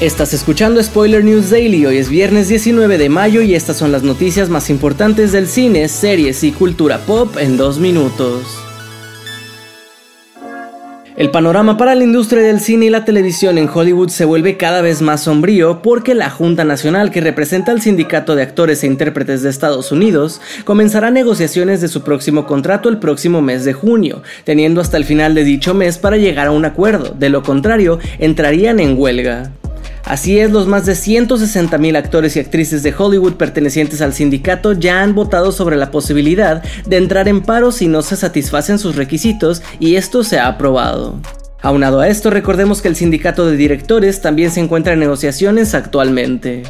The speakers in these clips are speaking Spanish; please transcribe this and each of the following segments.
Estás escuchando Spoiler News Daily, hoy es viernes 19 de mayo y estas son las noticias más importantes del cine, series y cultura pop en dos minutos. El panorama para la industria del cine y la televisión en Hollywood se vuelve cada vez más sombrío porque la Junta Nacional que representa al Sindicato de Actores e Intérpretes de Estados Unidos comenzará negociaciones de su próximo contrato el próximo mes de junio, teniendo hasta el final de dicho mes para llegar a un acuerdo, de lo contrario entrarían en huelga. Así es, los más de 160.000 actores y actrices de Hollywood pertenecientes al sindicato ya han votado sobre la posibilidad de entrar en paro si no se satisfacen sus requisitos y esto se ha aprobado. Aunado a esto, recordemos que el sindicato de directores también se encuentra en negociaciones actualmente.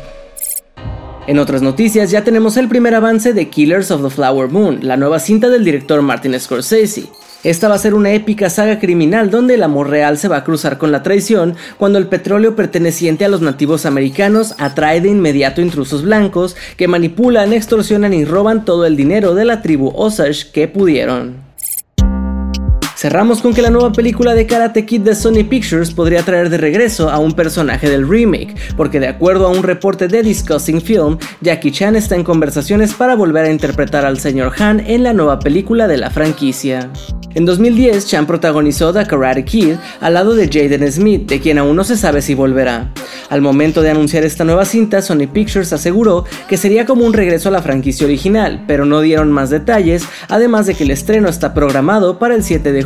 En otras noticias ya tenemos el primer avance de Killers of the Flower Moon, la nueva cinta del director Martin Scorsese. Esta va a ser una épica saga criminal donde el amor real se va a cruzar con la traición cuando el petróleo perteneciente a los nativos americanos atrae de inmediato intrusos blancos que manipulan, extorsionan y roban todo el dinero de la tribu Osage que pudieron. Cerramos con que la nueva película de Karate Kid de Sony Pictures podría traer de regreso a un personaje del remake, porque de acuerdo a un reporte de Discussing Film, Jackie Chan está en conversaciones para volver a interpretar al señor Han en la nueva película de la franquicia. En 2010, Chan protagonizó The Karate Kid al lado de Jaden Smith, de quien aún no se sabe si volverá. Al momento de anunciar esta nueva cinta, Sony Pictures aseguró que sería como un regreso a la franquicia original, pero no dieron más detalles, además de que el estreno está programado para el 7 de